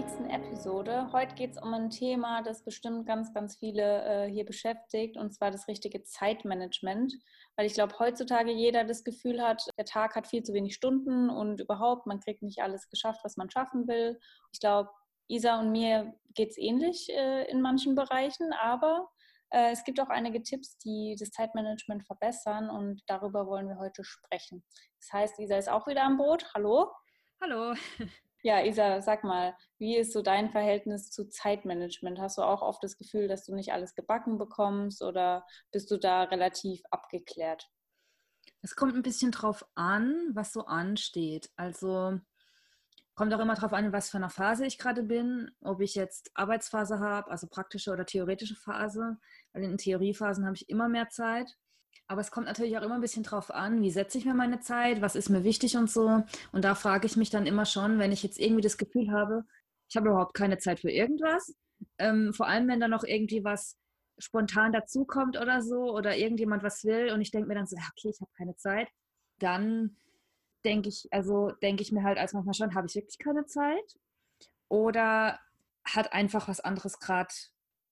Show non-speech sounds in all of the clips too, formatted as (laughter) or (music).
nächsten Episode. Heute geht es um ein Thema, das bestimmt ganz, ganz viele äh, hier beschäftigt, und zwar das richtige Zeitmanagement. Weil ich glaube, heutzutage jeder das Gefühl hat, der Tag hat viel zu wenig Stunden und überhaupt, man kriegt nicht alles geschafft, was man schaffen will. Ich glaube, Isa und mir geht es ähnlich äh, in manchen Bereichen, aber äh, es gibt auch einige Tipps, die das Zeitmanagement verbessern und darüber wollen wir heute sprechen. Das heißt, Isa ist auch wieder am Boot. Hallo. Hallo. Ja, Isa, sag mal, wie ist so dein Verhältnis zu Zeitmanagement? Hast du auch oft das Gefühl, dass du nicht alles gebacken bekommst oder bist du da relativ abgeklärt? Es kommt ein bisschen drauf an, was so ansteht. Also kommt auch immer drauf an, was für eine Phase ich gerade bin, ob ich jetzt Arbeitsphase habe, also praktische oder theoretische Phase. Weil in Theoriephasen habe ich immer mehr Zeit. Aber es kommt natürlich auch immer ein bisschen drauf an, wie setze ich mir meine Zeit, was ist mir wichtig und so. Und da frage ich mich dann immer schon, wenn ich jetzt irgendwie das Gefühl habe, ich habe überhaupt keine Zeit für irgendwas. Ähm, vor allem, wenn da noch irgendwie was spontan dazukommt oder so oder irgendjemand was will und ich denke mir dann so, okay, ich habe keine Zeit, dann denke ich, also denke ich mir halt als manchmal schon, habe ich wirklich keine Zeit? Oder hat einfach was anderes gerade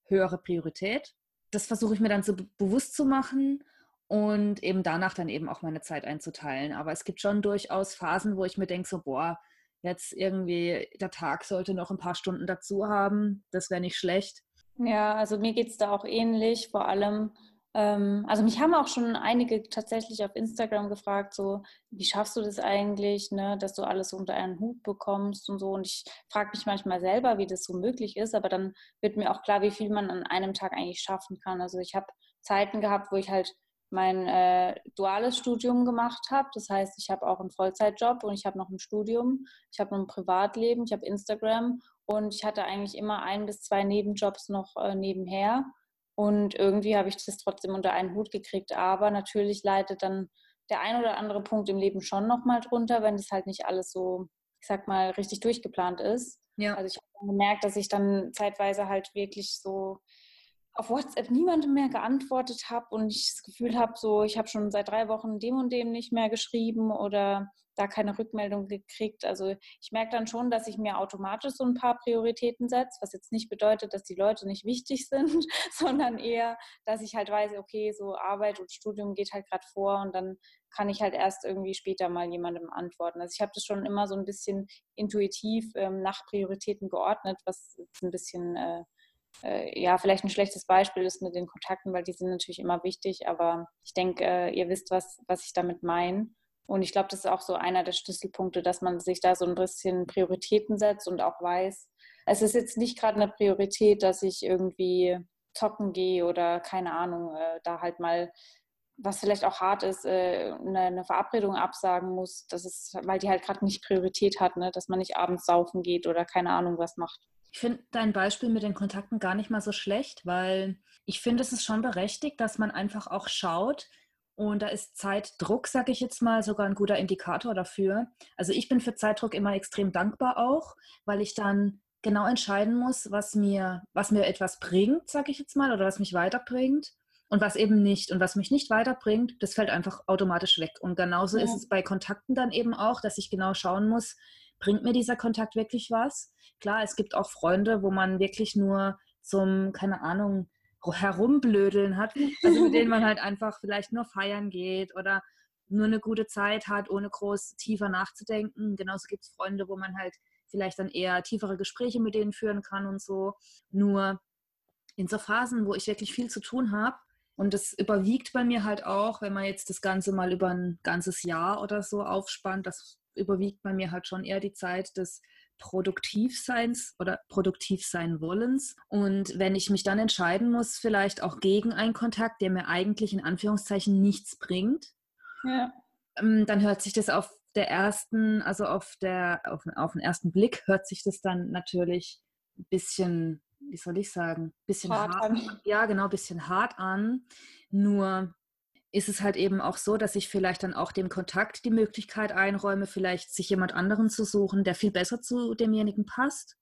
höhere Priorität? Das versuche ich mir dann so bewusst zu machen und eben danach dann eben auch meine Zeit einzuteilen. Aber es gibt schon durchaus Phasen, wo ich mir denke, so, boah, jetzt irgendwie der Tag sollte noch ein paar Stunden dazu haben. Das wäre nicht schlecht. Ja, also mir geht es da auch ähnlich. Vor allem, ähm, also mich haben auch schon einige tatsächlich auf Instagram gefragt, so, wie schaffst du das eigentlich, ne, dass du alles unter einen Hut bekommst und so. Und ich frage mich manchmal selber, wie das so möglich ist, aber dann wird mir auch klar, wie viel man an einem Tag eigentlich schaffen kann. Also ich habe Zeiten gehabt, wo ich halt mein äh, duales Studium gemacht habe. Das heißt, ich habe auch einen Vollzeitjob und ich habe noch ein Studium. Ich habe noch ein Privatleben, ich habe Instagram und ich hatte eigentlich immer ein bis zwei Nebenjobs noch äh, nebenher. Und irgendwie habe ich das trotzdem unter einen Hut gekriegt. Aber natürlich leidet dann der ein oder andere Punkt im Leben schon nochmal drunter, wenn das halt nicht alles so, ich sag mal, richtig durchgeplant ist. Ja. Also ich habe gemerkt, dass ich dann zeitweise halt wirklich so auf WhatsApp niemandem mehr geantwortet habe und ich das Gefühl habe, so ich habe schon seit drei Wochen dem und dem nicht mehr geschrieben oder da keine Rückmeldung gekriegt. Also ich merke dann schon, dass ich mir automatisch so ein paar Prioritäten setze, was jetzt nicht bedeutet, dass die Leute nicht wichtig sind, (laughs) sondern eher, dass ich halt weiß, okay, so Arbeit und Studium geht halt gerade vor und dann kann ich halt erst irgendwie später mal jemandem antworten. Also ich habe das schon immer so ein bisschen intuitiv ähm, nach Prioritäten geordnet, was ein bisschen äh, äh, ja, vielleicht ein schlechtes Beispiel ist mit den Kontakten, weil die sind natürlich immer wichtig, aber ich denke, äh, ihr wisst, was, was ich damit meine. Und ich glaube, das ist auch so einer der Schlüsselpunkte, dass man sich da so ein bisschen Prioritäten setzt und auch weiß, es ist jetzt nicht gerade eine Priorität, dass ich irgendwie zocken gehe oder keine Ahnung, äh, da halt mal, was vielleicht auch hart ist, äh, eine, eine, Verabredung absagen muss, das ist, weil die halt gerade nicht Priorität hat, ne? dass man nicht abends saufen geht oder keine Ahnung was macht. Ich finde dein Beispiel mit den Kontakten gar nicht mal so schlecht, weil ich finde, es ist schon berechtigt, dass man einfach auch schaut, und da ist Zeitdruck, sage ich jetzt mal, sogar ein guter Indikator dafür. Also ich bin für Zeitdruck immer extrem dankbar auch, weil ich dann genau entscheiden muss, was mir, was mir etwas bringt, sage ich jetzt mal, oder was mich weiterbringt und was eben nicht. Und was mich nicht weiterbringt, das fällt einfach automatisch weg. Und genauso ja. ist es bei Kontakten dann eben auch, dass ich genau schauen muss, bringt mir dieser Kontakt wirklich was? Klar, es gibt auch Freunde, wo man wirklich nur zum, keine Ahnung, herumblödeln hat, also mit denen man halt einfach vielleicht nur feiern geht oder nur eine gute Zeit hat, ohne groß tiefer nachzudenken. Genauso gibt es Freunde, wo man halt vielleicht dann eher tiefere Gespräche mit denen führen kann und so. Nur in so Phasen, wo ich wirklich viel zu tun habe, und das überwiegt bei mir halt auch, wenn man jetzt das Ganze mal über ein ganzes Jahr oder so aufspannt, das überwiegt bei mir halt schon eher die Zeit des Produktivseins oder produktiv sein wollens. Und wenn ich mich dann entscheiden muss, vielleicht auch gegen einen Kontakt, der mir eigentlich in Anführungszeichen nichts bringt, ja. Ähm, dann hört sich das auf der ersten, also auf der, auf, auf den ersten Blick hört sich das dann natürlich ein bisschen, wie soll ich sagen, bisschen hart, hart an. Ja, genau, ein bisschen hart an. Nur ist es halt eben auch so, dass ich vielleicht dann auch dem Kontakt die Möglichkeit einräume, vielleicht sich jemand anderen zu suchen, der viel besser zu demjenigen passt.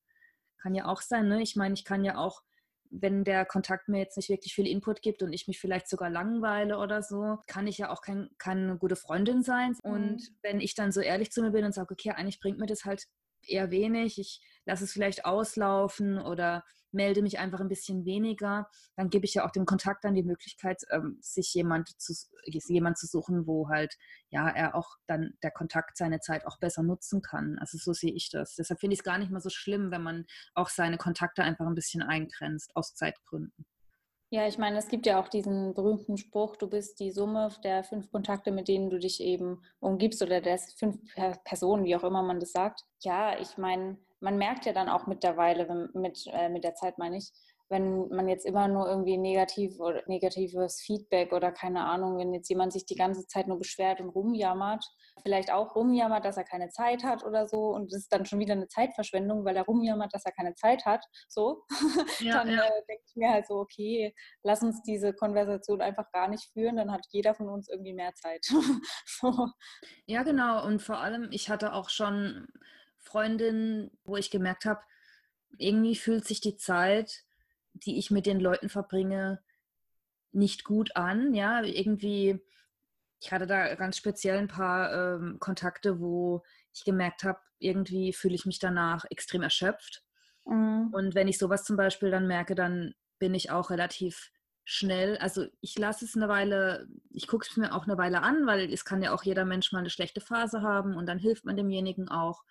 Kann ja auch sein, ne? Ich meine, ich kann ja auch, wenn der Kontakt mir jetzt nicht wirklich viel Input gibt und ich mich vielleicht sogar langweile oder so, kann ich ja auch kein, keine gute Freundin sein. Und mhm. wenn ich dann so ehrlich zu mir bin und sage, okay, eigentlich bringt mir das halt eher wenig. Ich lasse es vielleicht auslaufen oder melde mich einfach ein bisschen weniger. Dann gebe ich ja auch dem Kontakt dann die Möglichkeit, ähm, sich jemand zu, jemand zu suchen, wo halt ja er auch dann der Kontakt seine Zeit auch besser nutzen kann. Also so sehe ich das. Deshalb finde ich es gar nicht mal so schlimm, wenn man auch seine Kontakte einfach ein bisschen eingrenzt aus Zeitgründen. Ja, ich meine, es gibt ja auch diesen berühmten Spruch, du bist die Summe der fünf Kontakte, mit denen du dich eben umgibst oder der fünf Personen, wie auch immer man das sagt. Ja, ich meine, man merkt ja dann auch mittlerweile, mit, äh, mit der Zeit meine ich, wenn man jetzt immer nur irgendwie negativ oder negatives Feedback oder keine Ahnung, wenn jetzt jemand sich die ganze Zeit nur beschwert und rumjammert, vielleicht auch rumjammert, dass er keine Zeit hat oder so und das ist dann schon wieder eine Zeitverschwendung, weil er rumjammert, dass er keine Zeit hat, so, (laughs) ja, dann ja. äh, denke ich mir halt so, okay, lass uns diese Konversation einfach gar nicht führen, dann hat jeder von uns irgendwie mehr Zeit. (laughs) so. Ja, genau und vor allem, ich hatte auch schon Freundinnen, wo ich gemerkt habe, irgendwie fühlt sich die Zeit die ich mit den Leuten verbringe, nicht gut an. Ja, irgendwie, ich hatte da ganz speziell ein paar ähm, Kontakte, wo ich gemerkt habe, irgendwie fühle ich mich danach extrem erschöpft. Mhm. Und wenn ich sowas zum Beispiel dann merke, dann bin ich auch relativ schnell, also ich lasse es eine Weile, ich gucke es mir auch eine Weile an, weil es kann ja auch jeder Mensch mal eine schlechte Phase haben und dann hilft man demjenigen auch.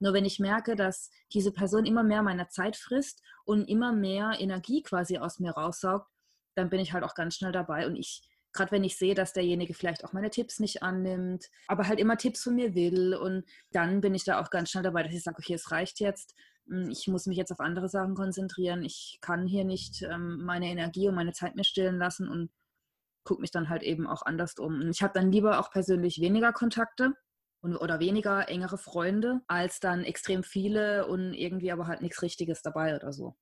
Nur wenn ich merke, dass diese Person immer mehr meiner Zeit frisst und immer mehr Energie quasi aus mir raussaugt, dann bin ich halt auch ganz schnell dabei und ich gerade wenn ich sehe, dass derjenige vielleicht auch meine Tipps nicht annimmt, aber halt immer Tipps von mir will und dann bin ich da auch ganz schnell dabei, dass ich sage, okay, es reicht jetzt, ich muss mich jetzt auf andere Sachen konzentrieren, ich kann hier nicht ähm, meine Energie und meine Zeit mir stillen lassen und gucke mich dann halt eben auch anders um. Und ich habe dann lieber auch persönlich weniger Kontakte und, oder weniger engere Freunde, als dann extrem viele und irgendwie aber halt nichts Richtiges dabei oder so.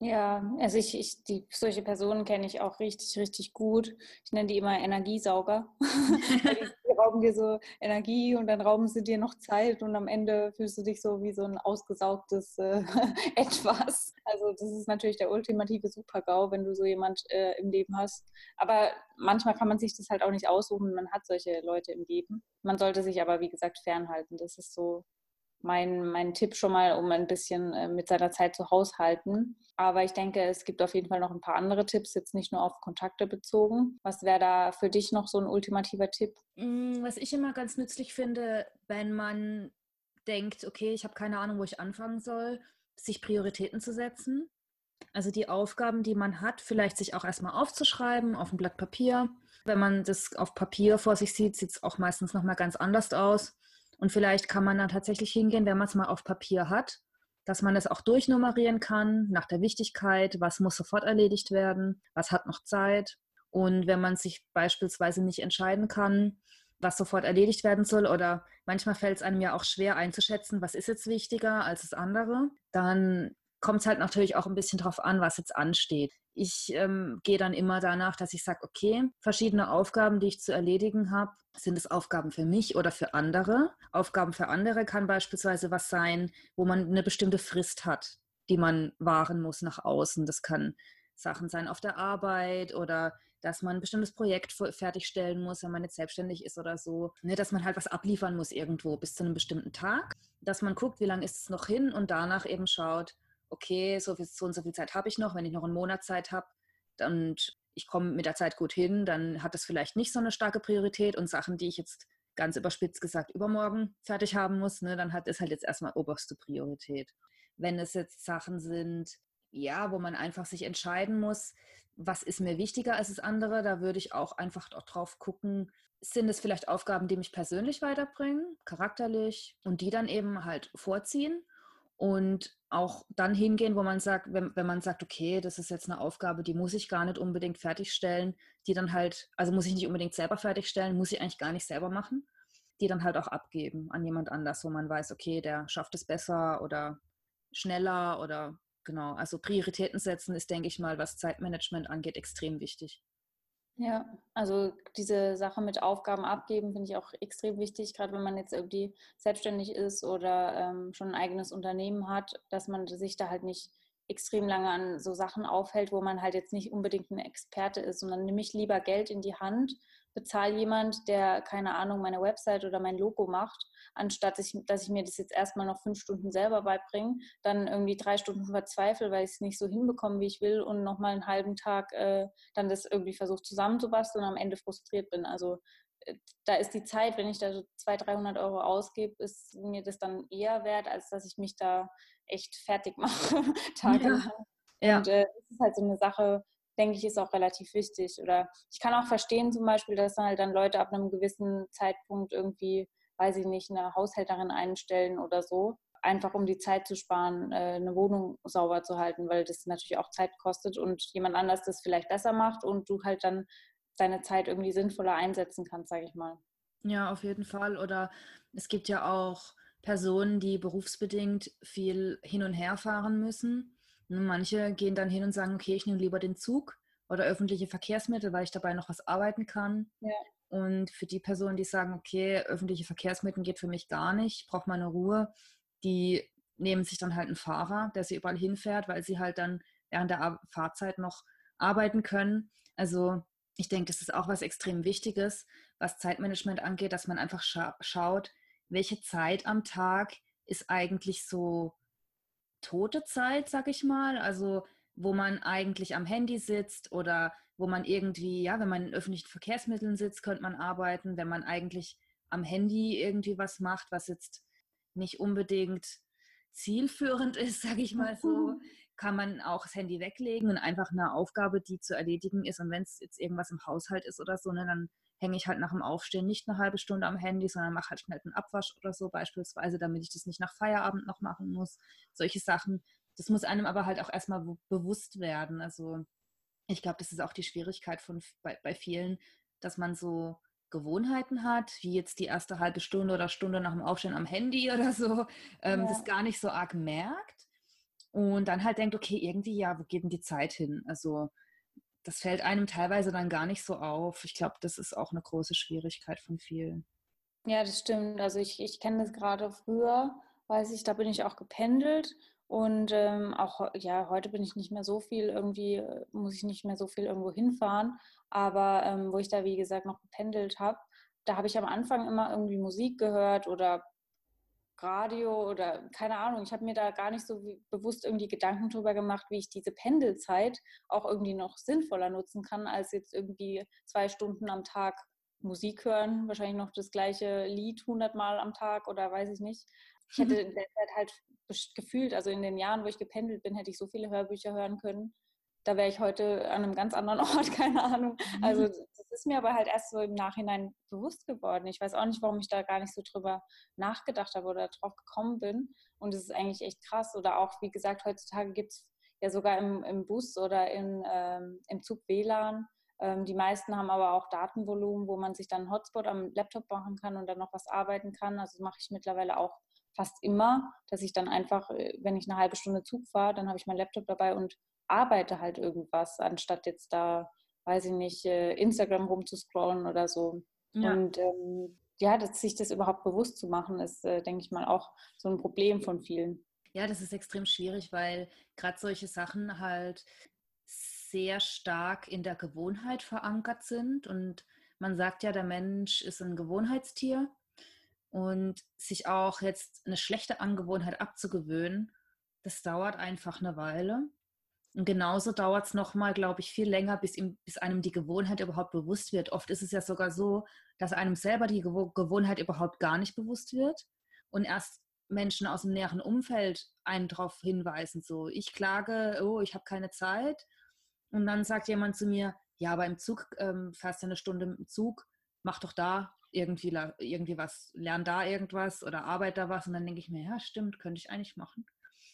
Ja, also ich, ich die, solche Personen kenne ich auch richtig, richtig gut. Ich nenne die immer Energiesauger. (laughs) rauben dir so Energie und dann rauben sie dir noch Zeit und am Ende fühlst du dich so wie so ein ausgesaugtes äh, (laughs) Etwas. Also das ist natürlich der ultimative Supergau, wenn du so jemand äh, im Leben hast. Aber manchmal kann man sich das halt auch nicht aussuchen. Man hat solche Leute im Leben. Man sollte sich aber, wie gesagt, fernhalten. Das ist so mein, mein Tipp schon mal, um ein bisschen äh, mit seiner Zeit zu haushalten. Aber ich denke, es gibt auf jeden Fall noch ein paar andere Tipps, jetzt nicht nur auf Kontakte bezogen. Was wäre da für dich noch so ein ultimativer Tipp? Mm, was ich immer ganz nützlich finde, wenn man denkt, okay, ich habe keine Ahnung, wo ich anfangen soll, sich Prioritäten zu setzen. Also die Aufgaben, die man hat, vielleicht sich auch erstmal aufzuschreiben auf ein Blatt Papier. Wenn man das auf Papier vor sich sieht, sieht es auch meistens nochmal ganz anders aus. Und vielleicht kann man dann tatsächlich hingehen, wenn man es mal auf Papier hat, dass man es auch durchnummerieren kann nach der Wichtigkeit, was muss sofort erledigt werden, was hat noch Zeit. Und wenn man sich beispielsweise nicht entscheiden kann, was sofort erledigt werden soll oder manchmal fällt es einem ja auch schwer einzuschätzen, was ist jetzt wichtiger als das andere, dann kommt es halt natürlich auch ein bisschen drauf an, was jetzt ansteht. Ich ähm, gehe dann immer danach, dass ich sage, okay, verschiedene Aufgaben, die ich zu erledigen habe, sind es Aufgaben für mich oder für andere? Aufgaben für andere kann beispielsweise was sein, wo man eine bestimmte Frist hat, die man wahren muss nach außen. Das kann Sachen sein auf der Arbeit oder dass man ein bestimmtes Projekt fertigstellen muss, wenn man jetzt selbstständig ist oder so. Ne, dass man halt was abliefern muss irgendwo bis zu einem bestimmten Tag. Dass man guckt, wie lange ist es noch hin und danach eben schaut, okay, so, viel, so und so viel Zeit habe ich noch. Wenn ich noch einen Monat Zeit habe und ich komme mit der Zeit gut hin, dann hat das vielleicht nicht so eine starke Priorität und Sachen, die ich jetzt ganz überspitzt gesagt übermorgen fertig haben muss, ne, dann hat es halt jetzt erstmal oberste Priorität. Wenn es jetzt Sachen sind, ja, wo man einfach sich entscheiden muss, was ist mir wichtiger als das andere, da würde ich auch einfach drauf gucken, sind es vielleicht Aufgaben, die mich persönlich weiterbringen, charakterlich und die dann eben halt vorziehen und auch dann hingehen, wo man sagt, wenn, wenn man sagt, okay, das ist jetzt eine Aufgabe, die muss ich gar nicht unbedingt fertigstellen, die dann halt, also muss ich nicht unbedingt selber fertigstellen, muss ich eigentlich gar nicht selber machen, die dann halt auch abgeben an jemand anders, wo man weiß, okay, der schafft es besser oder schneller oder genau. Also Prioritäten setzen ist, denke ich mal, was Zeitmanagement angeht, extrem wichtig. Ja, also diese Sache mit Aufgaben abgeben finde ich auch extrem wichtig, gerade wenn man jetzt irgendwie selbstständig ist oder ähm, schon ein eigenes Unternehmen hat, dass man sich da halt nicht extrem lange an so Sachen aufhält, wo man halt jetzt nicht unbedingt ein Experte ist, sondern nehme ich lieber Geld in die Hand bezahle jemand, der, keine Ahnung, meine Website oder mein Logo macht, anstatt ich, dass ich mir das jetzt erstmal noch fünf Stunden selber beibringe, dann irgendwie drei Stunden verzweifle, weil ich es nicht so hinbekomme, wie ich will und nochmal einen halben Tag äh, dann das irgendwie versuche zusammenzubasteln und am Ende frustriert bin. Also äh, da ist die Zeit, wenn ich da so 200, 300 Euro ausgebe, ist mir das dann eher wert, als dass ich mich da echt fertig (laughs) mache, tagelang. Ja. Und äh, das ist halt so eine Sache, denke ich, ist auch relativ wichtig. Oder ich kann auch verstehen zum Beispiel, dass halt dann Leute ab einem gewissen Zeitpunkt irgendwie, weiß ich nicht, eine Haushälterin einstellen oder so, einfach um die Zeit zu sparen, äh, eine Wohnung sauber zu halten, weil das natürlich auch Zeit kostet und jemand anders das vielleicht besser macht und du halt dann deine Zeit irgendwie sinnvoller einsetzen kannst, sage ich mal. Ja, auf jeden Fall. Oder es gibt ja auch Personen, die berufsbedingt viel hin und her fahren müssen. Manche gehen dann hin und sagen, okay, ich nehme lieber den Zug oder öffentliche Verkehrsmittel, weil ich dabei noch was arbeiten kann. Ja. Und für die Personen, die sagen, okay, öffentliche Verkehrsmittel geht für mich gar nicht, ich brauche meine Ruhe, die nehmen sich dann halt einen Fahrer, der sie überall hinfährt, weil sie halt dann während der Fahrzeit noch arbeiten können. Also ich denke, das ist auch was extrem Wichtiges, was Zeitmanagement angeht, dass man einfach scha schaut, welche Zeit am Tag ist eigentlich so tote Zeit, sag ich mal. Also wo man eigentlich am Handy sitzt oder wo man irgendwie, ja, wenn man in öffentlichen Verkehrsmitteln sitzt, könnte man arbeiten. Wenn man eigentlich am Handy irgendwie was macht, was jetzt nicht unbedingt zielführend (laughs) ist, sage ich mal so, (laughs) kann man auch das Handy weglegen und einfach eine Aufgabe, die zu erledigen ist. Und wenn es jetzt irgendwas im Haushalt ist oder so, ne, dann hänge ich halt nach dem Aufstehen nicht eine halbe Stunde am Handy, sondern mache halt schnell einen Abwasch oder so beispielsweise, damit ich das nicht nach Feierabend noch machen muss. Solche Sachen. Das muss einem aber halt auch erstmal bewusst werden. Also ich glaube, das ist auch die Schwierigkeit von, bei, bei vielen, dass man so Gewohnheiten hat, wie jetzt die erste halbe Stunde oder Stunde nach dem Aufstehen am Handy (laughs) oder so, ähm, ja. das gar nicht so arg merkt. Und dann halt denkt, okay, irgendwie, ja, wo geht denn die Zeit hin? Also das fällt einem teilweise dann gar nicht so auf. Ich glaube, das ist auch eine große Schwierigkeit von vielen. Ja, das stimmt. Also ich, ich kenne das gerade früher, weiß ich, da bin ich auch gependelt und ähm, auch, ja, heute bin ich nicht mehr so viel irgendwie, äh, muss ich nicht mehr so viel irgendwo hinfahren. Aber ähm, wo ich da, wie gesagt, noch gependelt habe, da habe ich am Anfang immer irgendwie Musik gehört oder Radio oder keine Ahnung. Ich habe mir da gar nicht so bewusst irgendwie Gedanken drüber gemacht, wie ich diese Pendelzeit auch irgendwie noch sinnvoller nutzen kann, als jetzt irgendwie zwei Stunden am Tag Musik hören, wahrscheinlich noch das gleiche Lied hundertmal am Tag oder weiß ich nicht. Ich hätte in der Zeit halt gefühlt, also in den Jahren, wo ich gependelt bin, hätte ich so viele Hörbücher hören können. Da wäre ich heute an einem ganz anderen (laughs) Ort, keine Ahnung. Also (laughs) ist mir aber halt erst so im Nachhinein bewusst geworden. Ich weiß auch nicht, warum ich da gar nicht so drüber nachgedacht habe oder drauf gekommen bin. Und es ist eigentlich echt krass. Oder auch, wie gesagt, heutzutage gibt es ja sogar im, im Bus oder in, ähm, im Zug WLAN. Ähm, die meisten haben aber auch Datenvolumen, wo man sich dann einen Hotspot am Laptop machen kann und dann noch was arbeiten kann. Also mache ich mittlerweile auch fast immer, dass ich dann einfach, äh, wenn ich eine halbe Stunde Zug fahre, dann habe ich mein Laptop dabei und arbeite halt irgendwas, anstatt jetzt da, weiß ich nicht, äh, Instagram rumzuscrollen oder so. Ja. Und ähm, ja, dass sich das überhaupt bewusst zu machen, ist, äh, denke ich mal, auch so ein Problem von vielen. Ja, das ist extrem schwierig, weil gerade solche Sachen halt sehr stark in der Gewohnheit verankert sind. Und man sagt ja, der Mensch ist ein Gewohnheitstier. Und sich auch jetzt eine schlechte Angewohnheit abzugewöhnen, das dauert einfach eine Weile. Und genauso dauert es nochmal, glaube ich, viel länger, bis, ihm, bis einem die Gewohnheit überhaupt bewusst wird. Oft ist es ja sogar so, dass einem selber die Gewohnheit überhaupt gar nicht bewusst wird und erst Menschen aus dem näheren Umfeld einen darauf hinweisen, so ich klage, oh, ich habe keine Zeit. Und dann sagt jemand zu mir, ja, aber im Zug ähm, fährst du eine Stunde im Zug, mach doch da irgendwie, irgendwie was, lern da irgendwas oder arbeite da was. Und dann denke ich mir, ja, stimmt, könnte ich eigentlich machen.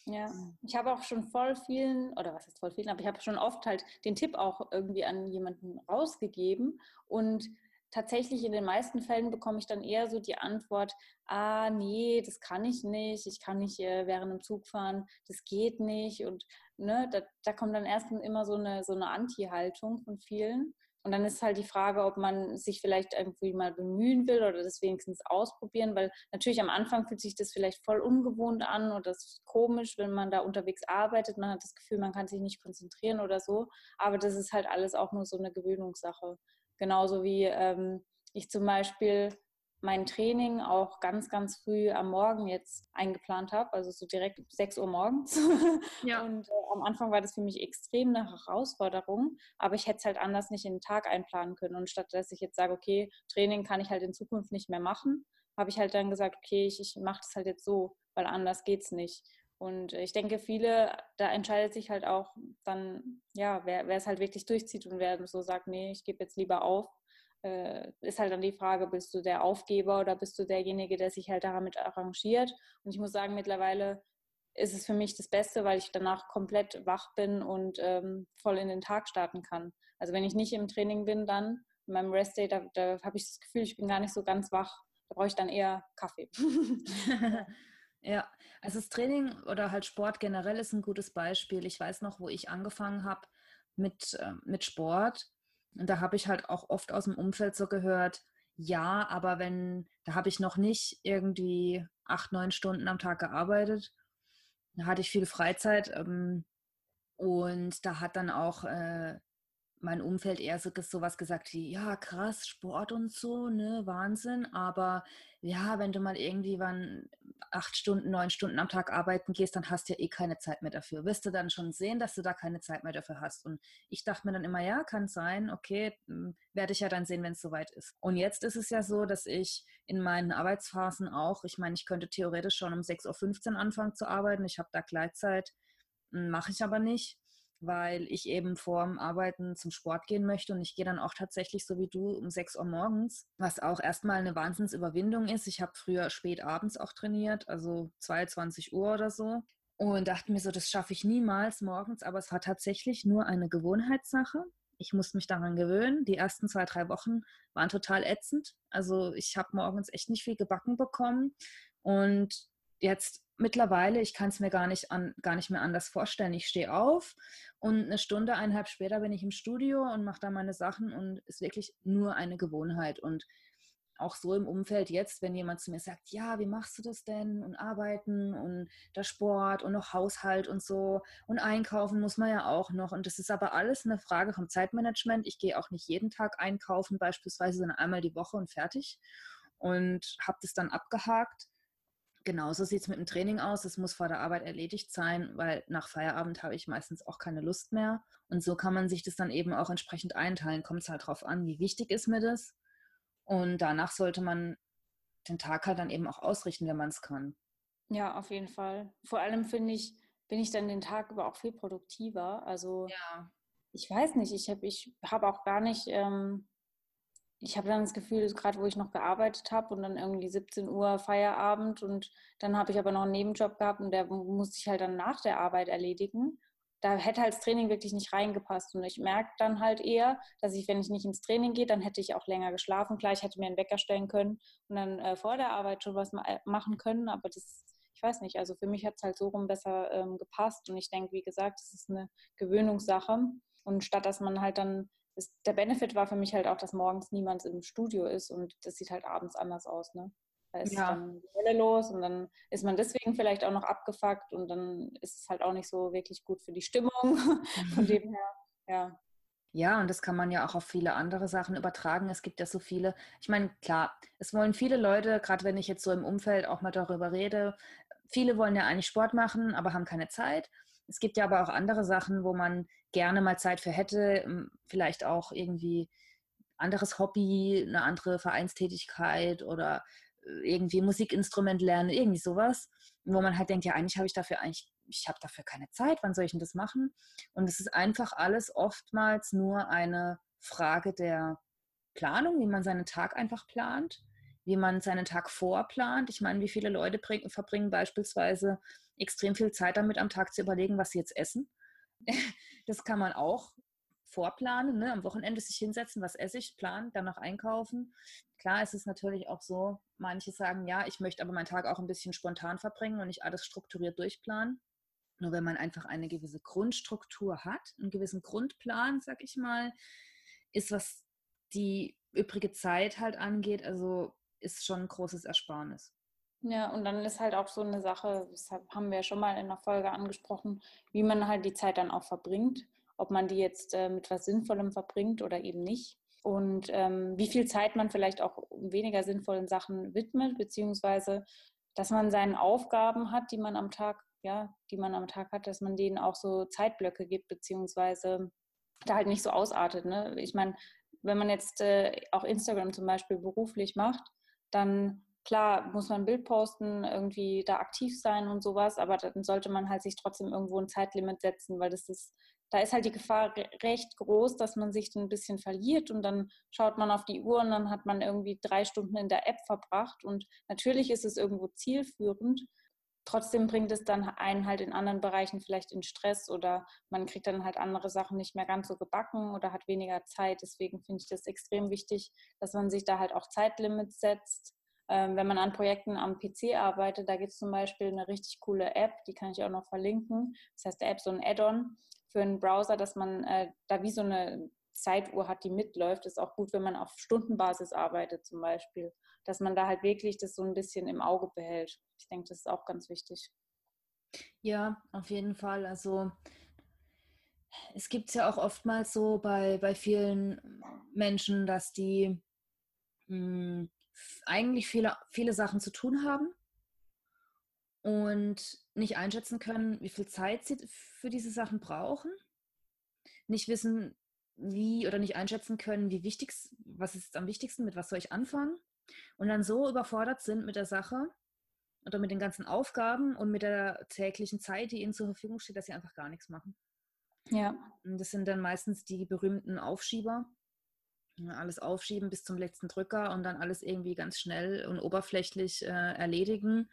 Ja, ich habe auch schon voll vielen, oder was ist voll vielen, aber ich habe schon oft halt den Tipp auch irgendwie an jemanden rausgegeben. Und tatsächlich in den meisten Fällen bekomme ich dann eher so die Antwort, ah nee, das kann ich nicht, ich kann nicht äh, während dem Zug fahren, das geht nicht. Und ne, da, da kommt dann erst immer so eine, so eine Anti-Haltung von vielen und dann ist halt die Frage, ob man sich vielleicht irgendwie mal bemühen will oder das wenigstens ausprobieren, weil natürlich am Anfang fühlt sich das vielleicht voll ungewohnt an oder das ist komisch, wenn man da unterwegs arbeitet. Man hat das Gefühl, man kann sich nicht konzentrieren oder so. Aber das ist halt alles auch nur so eine Gewöhnungssache. Genauso wie ähm, ich zum Beispiel mein Training auch ganz, ganz früh am Morgen jetzt eingeplant habe, also so direkt 6 Uhr morgens. (laughs) Ja. Und äh, am Anfang war das für mich extrem eine Herausforderung, aber ich hätte es halt anders nicht in den Tag einplanen können. Und statt dass ich jetzt sage, okay, Training kann ich halt in Zukunft nicht mehr machen, habe ich halt dann gesagt, okay, ich, ich mache das halt jetzt so, weil anders geht es nicht. Und ich denke, viele, da entscheidet sich halt auch dann, ja, wer, wer es halt wirklich durchzieht und wer so sagt, nee, ich gebe jetzt lieber auf, äh, ist halt dann die Frage, bist du der Aufgeber oder bist du derjenige, der sich halt damit arrangiert? Und ich muss sagen, mittlerweile ist es für mich das Beste, weil ich danach komplett wach bin und ähm, voll in den Tag starten kann. Also wenn ich nicht im Training bin, dann in meinem Rest Day, da, da habe ich das Gefühl, ich bin gar nicht so ganz wach. Da brauche ich dann eher Kaffee. (laughs) ja, also das Training oder halt Sport generell ist ein gutes Beispiel. Ich weiß noch, wo ich angefangen habe mit, äh, mit Sport und da habe ich halt auch oft aus dem Umfeld so gehört, ja, aber wenn, da habe ich noch nicht irgendwie acht, neun Stunden am Tag gearbeitet. Da hatte ich viel Freizeit ähm, und da hat dann auch äh, mein Umfeld eher so sowas gesagt wie, ja, krass, Sport und so, ne, Wahnsinn. Aber ja, wenn du mal irgendwie wann acht Stunden, neun Stunden am Tag arbeiten gehst, dann hast du ja eh keine Zeit mehr dafür. Wirst du dann schon sehen, dass du da keine Zeit mehr dafür hast. Und ich dachte mir dann immer, ja, kann sein, okay, hm, werde ich ja dann sehen, wenn es soweit ist. Und jetzt ist es ja so, dass ich in meinen Arbeitsphasen auch, ich meine, ich könnte theoretisch schon um 6.15 Uhr anfangen zu arbeiten. Ich habe da Gleitzeit, hm, mache ich aber nicht weil ich eben vorm Arbeiten zum Sport gehen möchte und ich gehe dann auch tatsächlich so wie du um 6 Uhr morgens, was auch erstmal eine Wahnsinnsüberwindung ist. Ich habe früher spät abends auch trainiert, also 22 Uhr oder so und dachte mir so, das schaffe ich niemals morgens, aber es war tatsächlich nur eine Gewohnheitssache. Ich musste mich daran gewöhnen. Die ersten zwei, drei Wochen waren total ätzend. Also ich habe morgens echt nicht viel gebacken bekommen und jetzt mittlerweile, ich kann es mir gar nicht, an, gar nicht mehr anders vorstellen. Ich stehe auf und eine Stunde, eineinhalb später bin ich im Studio und mache da meine Sachen und ist wirklich nur eine Gewohnheit. Und auch so im Umfeld jetzt, wenn jemand zu mir sagt, ja, wie machst du das denn? Und arbeiten und der Sport und noch Haushalt und so. Und einkaufen muss man ja auch noch. Und das ist aber alles eine Frage vom Zeitmanagement. Ich gehe auch nicht jeden Tag einkaufen, beispielsweise, sondern einmal die Woche und fertig. Und habe das dann abgehakt. Genauso sieht es mit dem Training aus. Es muss vor der Arbeit erledigt sein, weil nach Feierabend habe ich meistens auch keine Lust mehr. Und so kann man sich das dann eben auch entsprechend einteilen. Kommt es halt drauf an, wie wichtig ist mir das. Und danach sollte man den Tag halt dann eben auch ausrichten, wenn man es kann. Ja, auf jeden Fall. Vor allem finde ich, bin ich dann den Tag über auch viel produktiver. Also ja. ich weiß nicht, ich habe ich hab auch gar nicht ähm, ich habe dann das Gefühl, gerade wo ich noch gearbeitet habe und dann irgendwie 17 Uhr Feierabend und dann habe ich aber noch einen Nebenjob gehabt und der musste ich halt dann nach der Arbeit erledigen. Da hätte halt das Training wirklich nicht reingepasst. Und ich merke dann halt eher, dass ich, wenn ich nicht ins Training gehe, dann hätte ich auch länger geschlafen. Klar, ich hätte mir einen Wecker stellen können und dann äh, vor der Arbeit schon was äh, machen können, aber das, ich weiß nicht, also für mich hat es halt so rum besser ähm, gepasst. Und ich denke, wie gesagt, das ist eine Gewöhnungssache. Und statt dass man halt dann das, der Benefit war für mich halt auch, dass morgens niemand im Studio ist und das sieht halt abends anders aus. Ne? Da ist ja. dann die Welle los und dann ist man deswegen vielleicht auch noch abgefuckt und dann ist es halt auch nicht so wirklich gut für die Stimmung. (laughs) Von dem her, ja. Ja, und das kann man ja auch auf viele andere Sachen übertragen. Es gibt ja so viele, ich meine, klar, es wollen viele Leute, gerade wenn ich jetzt so im Umfeld auch mal darüber rede, viele wollen ja eigentlich Sport machen, aber haben keine Zeit. Es gibt ja aber auch andere Sachen, wo man gerne mal Zeit für hätte, ähm, vielleicht auch irgendwie anderes Hobby, eine andere Vereinstätigkeit oder äh, irgendwie Musikinstrument lernen, irgendwie sowas, wo man halt denkt, ja, eigentlich habe ich dafür eigentlich, ich habe dafür keine Zeit, wann soll ich denn das machen? Und es ist einfach alles oftmals nur eine Frage der Planung, wie man seinen Tag einfach plant, wie man seinen Tag vorplant. Ich meine, wie viele Leute bring, verbringen beispielsweise extrem viel Zeit damit, am Tag zu überlegen, was sie jetzt essen. (laughs) Das kann man auch vorplanen, ne? am Wochenende sich hinsetzen, was esse ich, planen, dann noch einkaufen. Klar ist es natürlich auch so, manche sagen, ja, ich möchte aber meinen Tag auch ein bisschen spontan verbringen und nicht alles strukturiert durchplanen. Nur wenn man einfach eine gewisse Grundstruktur hat, einen gewissen Grundplan, sag ich mal, ist was die übrige Zeit halt angeht, also ist schon ein großes Ersparnis. Ja, und dann ist halt auch so eine Sache, das haben wir ja schon mal in der Folge angesprochen, wie man halt die Zeit dann auch verbringt, ob man die jetzt äh, mit was Sinnvollem verbringt oder eben nicht. und ähm, wie viel Zeit man vielleicht auch weniger sinnvollen Sachen widmet, beziehungsweise dass man seinen Aufgaben hat, die man am Tag, ja, die man am Tag hat, dass man denen auch so Zeitblöcke gibt, beziehungsweise da halt nicht so ausartet. Ne? Ich meine, wenn man jetzt äh, auch Instagram zum Beispiel beruflich macht, dann klar muss man ein Bild posten, irgendwie da aktiv sein und sowas, aber dann sollte man halt sich trotzdem irgendwo ein Zeitlimit setzen, weil das ist, da ist halt die Gefahr recht groß, dass man sich ein bisschen verliert und dann schaut man auf die Uhr und dann hat man irgendwie drei Stunden in der App verbracht und natürlich ist es irgendwo zielführend, trotzdem bringt es dann einen halt in anderen Bereichen vielleicht in Stress oder man kriegt dann halt andere Sachen nicht mehr ganz so gebacken oder hat weniger Zeit. Deswegen finde ich das extrem wichtig, dass man sich da halt auch Zeitlimits setzt. Ähm, wenn man an Projekten am PC arbeitet, da gibt es zum Beispiel eine richtig coole App, die kann ich auch noch verlinken. Das heißt, der App so ein Add-on für einen Browser, dass man äh, da wie so eine Zeituhr hat, die mitläuft. ist auch gut, wenn man auf Stundenbasis arbeitet zum Beispiel, dass man da halt wirklich das so ein bisschen im Auge behält. Ich denke, das ist auch ganz wichtig. Ja, auf jeden Fall. Also es gibt es ja auch oftmals so bei, bei vielen Menschen, dass die mh, hm, eigentlich viele, viele Sachen zu tun haben und nicht einschätzen können, wie viel Zeit sie für diese Sachen brauchen, nicht wissen, wie oder nicht einschätzen können, wie wichtig, was ist am wichtigsten, mit was soll ich anfangen und dann so überfordert sind mit der Sache oder mit den ganzen Aufgaben und mit der täglichen Zeit, die ihnen zur Verfügung steht, dass sie einfach gar nichts machen. Ja. Und das sind dann meistens die berühmten Aufschieber. Alles aufschieben bis zum letzten Drücker und dann alles irgendwie ganz schnell und oberflächlich äh, erledigen.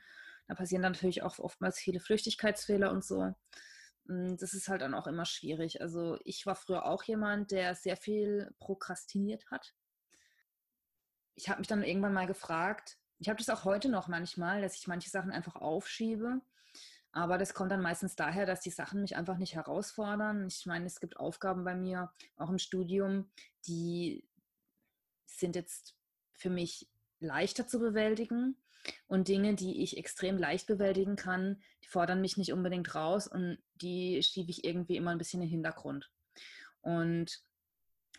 Da passieren dann natürlich auch oftmals viele Flüchtigkeitsfehler und so. Hm, das ist halt dann auch immer schwierig. Also ich war früher auch jemand, der sehr viel prokrastiniert hat. Ich habe mich dann irgendwann mal gefragt, ich habe das auch heute noch manchmal, dass ich manche Sachen einfach aufschiebe. Aber das kommt dann meistens daher, dass die Sachen mich einfach nicht herausfordern. Ich meine, es gibt Aufgaben bei mir, auch im Studium, die sind jetzt für mich leichter zu bewältigen. Und Dinge, die ich extrem leicht bewältigen kann, die fordern mich nicht unbedingt raus und die schiebe ich irgendwie immer ein bisschen in den Hintergrund. Und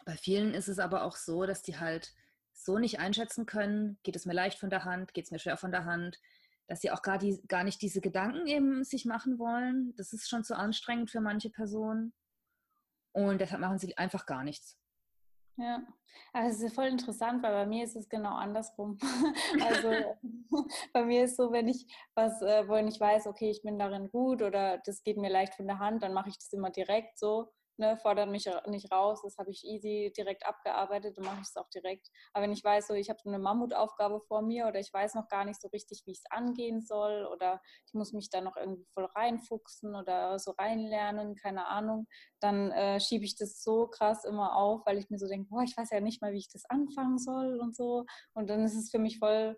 bei vielen ist es aber auch so, dass die halt so nicht einschätzen können, geht es mir leicht von der Hand, geht es mir schwer von der Hand, dass sie auch gar, die, gar nicht diese Gedanken eben sich machen wollen. Das ist schon zu anstrengend für manche Personen. Und deshalb machen sie einfach gar nichts. Ja, also es ist voll interessant, weil bei mir ist es genau andersrum. (laughs) also (laughs) bei mir ist so, wenn ich was, äh, wo ich weiß, okay, ich bin darin gut oder das geht mir leicht von der Hand, dann mache ich das immer direkt so ne, fordert mich nicht raus, das habe ich easy direkt abgearbeitet und mache ich es auch direkt. Aber wenn ich weiß, so ich habe so eine Mammutaufgabe vor mir oder ich weiß noch gar nicht so richtig, wie ich es angehen soll oder ich muss mich da noch irgendwie voll reinfuchsen oder so reinlernen, keine Ahnung, dann äh, schiebe ich das so krass immer auf, weil ich mir so denke, boah, ich weiß ja nicht mal, wie ich das anfangen soll und so. Und dann ist es für mich voll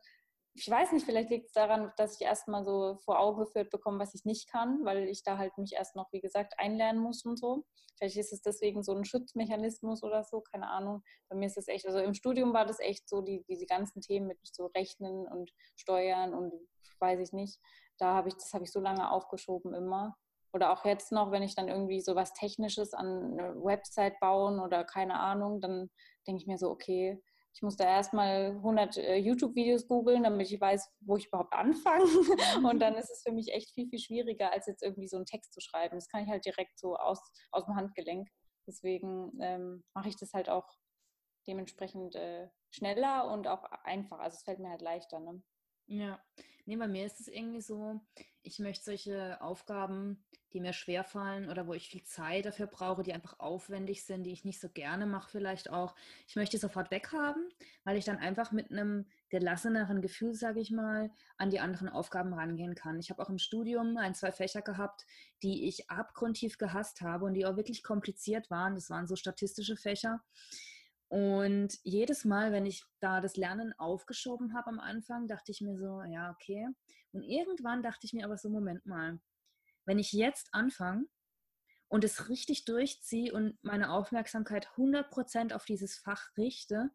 ich weiß nicht, vielleicht liegt es daran, dass ich erstmal so vor Augen geführt bekomme, was ich nicht kann, weil ich da halt mich erst noch, wie gesagt, einlernen muss und so. Vielleicht ist es deswegen so ein Schutzmechanismus oder so, keine Ahnung. Bei mir ist es echt, also im Studium war das echt so, die, diese ganzen Themen mit so Rechnen und Steuern und weiß ich nicht. Da habe ich, das habe ich so lange aufgeschoben immer. Oder auch jetzt noch, wenn ich dann irgendwie so was Technisches an eine Website bauen oder keine Ahnung, dann denke ich mir so, okay, ich muss da erstmal 100 äh, YouTube-Videos googeln, damit ich weiß, wo ich überhaupt anfange. (laughs) Und dann ist es für mich echt viel, viel schwieriger, als jetzt irgendwie so einen Text zu schreiben. Das kann ich halt direkt so aus, aus dem Handgelenk. Deswegen ähm, mache ich das halt auch dementsprechend äh, schneller und auch einfacher. Also es fällt mir halt leichter. Ne? Ja, nee, bei mir ist es irgendwie so, ich möchte solche Aufgaben, die mir schwerfallen oder wo ich viel Zeit dafür brauche, die einfach aufwendig sind, die ich nicht so gerne mache vielleicht auch, ich möchte sofort weghaben, weil ich dann einfach mit einem gelasseneren Gefühl, sage ich mal, an die anderen Aufgaben rangehen kann. Ich habe auch im Studium ein, zwei Fächer gehabt, die ich abgrundtief gehasst habe und die auch wirklich kompliziert waren. Das waren so statistische Fächer und jedes Mal, wenn ich da das Lernen aufgeschoben habe am Anfang, dachte ich mir so, ja, okay. Und irgendwann dachte ich mir aber so, Moment mal, wenn ich jetzt anfange und es richtig durchziehe und meine Aufmerksamkeit 100% auf dieses Fach richte